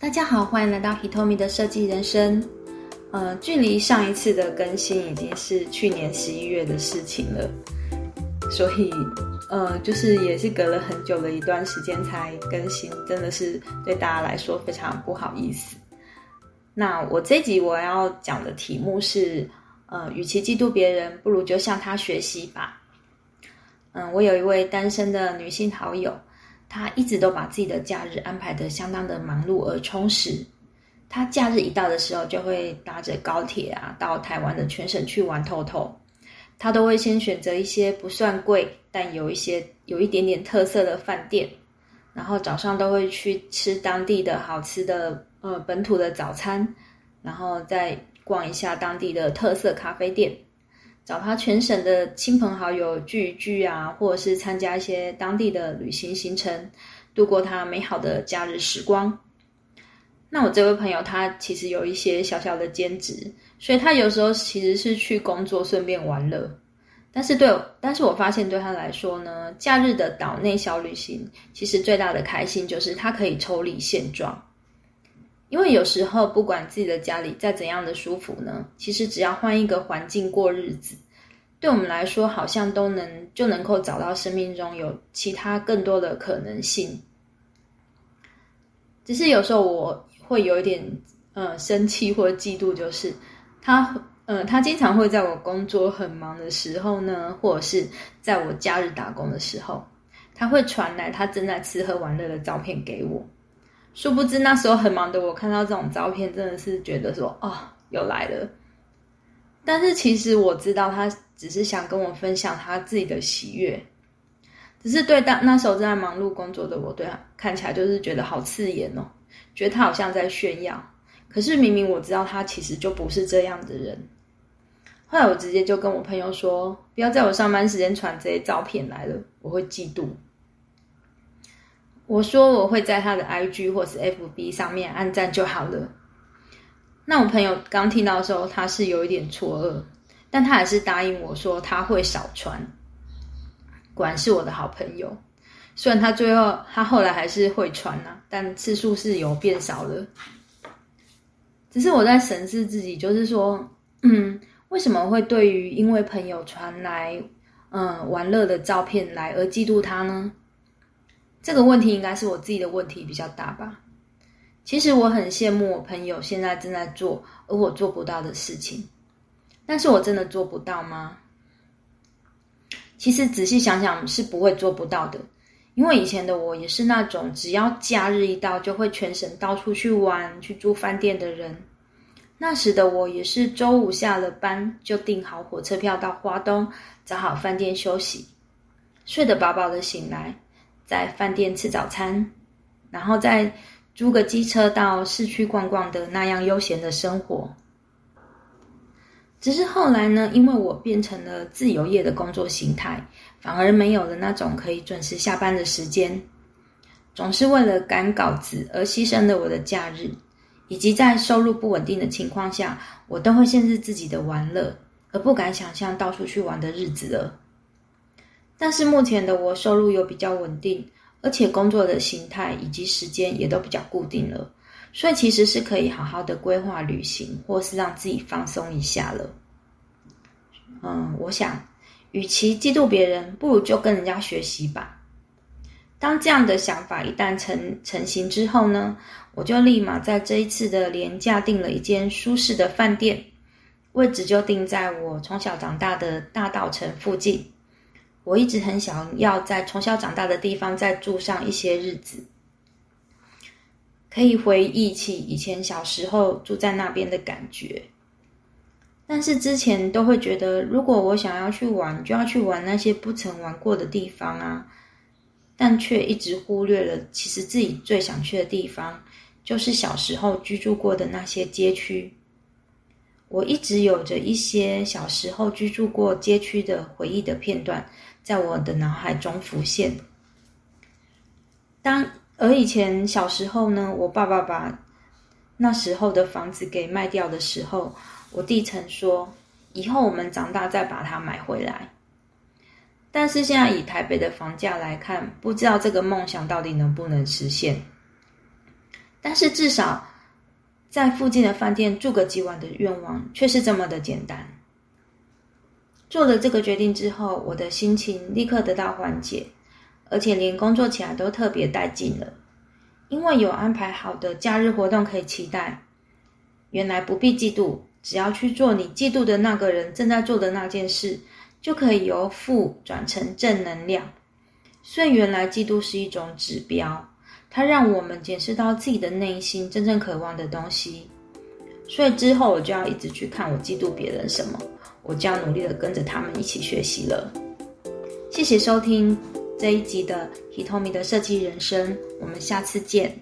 大家好，欢迎来到 Hitomi 的设计人生。呃，距离上一次的更新已经是去年十一月的事情了，所以呃，就是也是隔了很久的一段时间才更新，真的是对大家来说非常不好意思。那我这集我要讲的题目是，呃，与其嫉妒别人，不如就向他学习吧。嗯，我有一位单身的女性好友。他一直都把自己的假日安排的相当的忙碌而充实。他假日一到的时候，就会搭着高铁啊，到台湾的全省去玩透透。他都会先选择一些不算贵，但有一些有一点点特色的饭店，然后早上都会去吃当地的好吃的呃本土的早餐，然后再逛一下当地的特色咖啡店。找他全省的亲朋好友聚一聚啊，或者是参加一些当地的旅行行程，度过他美好的假日时光。那我这位朋友他其实有一些小小的兼职，所以他有时候其实是去工作顺便玩乐。但是对，但是我发现对他来说呢，假日的岛内小旅行其实最大的开心就是他可以抽离现状。因为有时候，不管自己的家里再怎样的舒服呢，其实只要换一个环境过日子，对我们来说，好像都能就能够找到生命中有其他更多的可能性。只是有时候我会有一点呃生气或嫉妒，就是他呃他经常会在我工作很忙的时候呢，或者是在我假日打工的时候，他会传来他正在吃喝玩乐的照片给我。殊不知那时候很忙的我看到这种照片，真的是觉得说哦，又来了。但是其实我知道他只是想跟我分享他自己的喜悦，只是对当那时候正在忙碌工作的我，对他看起来就是觉得好刺眼哦，觉得他好像在炫耀。可是明明我知道他其实就不是这样的人。后来我直接就跟我朋友说，不要在我上班时间传这些照片来了，我会嫉妒。我说我会在他的 IG 或是 FB 上面按赞就好了。那我朋友刚听到的时候，他是有一点错愕，但他还是答应我说他会少传。果然是我的好朋友，虽然他最后他后来还是会传呐，但次数是有变少了。只是我在审视自己，就是说，嗯，为什么会对于因为朋友传来嗯玩乐的照片来而嫉妒他呢？这个问题应该是我自己的问题比较大吧。其实我很羡慕我朋友现在正在做而我做不到的事情，但是我真的做不到吗？其实仔细想想是不会做不到的，因为以前的我也是那种只要假日一到就会全省到处去玩、去住饭店的人。那时的我也是周五下了班就订好火车票到花东，找好饭店休息，睡得饱饱的醒来。在饭店吃早餐，然后再租个机车到市区逛逛的那样悠闲的生活。只是后来呢，因为我变成了自由业的工作形态，反而没有了那种可以准时下班的时间，总是为了赶稿子而牺牲了我的假日，以及在收入不稳定的情况下，我都会限制自己的玩乐，而不敢想象到处去玩的日子了。但是目前的我收入又比较稳定，而且工作的形态以及时间也都比较固定了，所以其实是可以好好的规划旅行，或是让自己放松一下了。嗯，我想，与其嫉妒别人，不如就跟人家学习吧。当这样的想法一旦成成型之后呢，我就立马在这一次的廉价订了一间舒适的饭店，位置就定在我从小长大的大道城附近。我一直很想要在从小长大的地方再住上一些日子，可以回忆起以前小时候住在那边的感觉。但是之前都会觉得，如果我想要去玩，就要去玩那些不曾玩过的地方啊，但却一直忽略了，其实自己最想去的地方，就是小时候居住过的那些街区。我一直有着一些小时候居住过街区的回忆的片段。在我的脑海中浮现。当而以前小时候呢，我爸爸把那时候的房子给卖掉的时候，我弟曾说：“以后我们长大再把它买回来。”但是现在以台北的房价来看，不知道这个梦想到底能不能实现。但是至少在附近的饭店住个几晚的愿望却是这么的简单。做了这个决定之后，我的心情立刻得到缓解，而且连工作起来都特别带劲了，因为有安排好的假日活动可以期待。原来不必嫉妒，只要去做你嫉妒的那个人正在做的那件事，就可以由负转成正能量。所以原来嫉妒是一种指标，它让我们检视到自己的内心真正渴望的东西。所以之后我就要一直去看我嫉妒别人什么。我就要努力的跟着他们一起学习了。谢谢收听这一集的 Hitomi 的设计人生，我们下次见。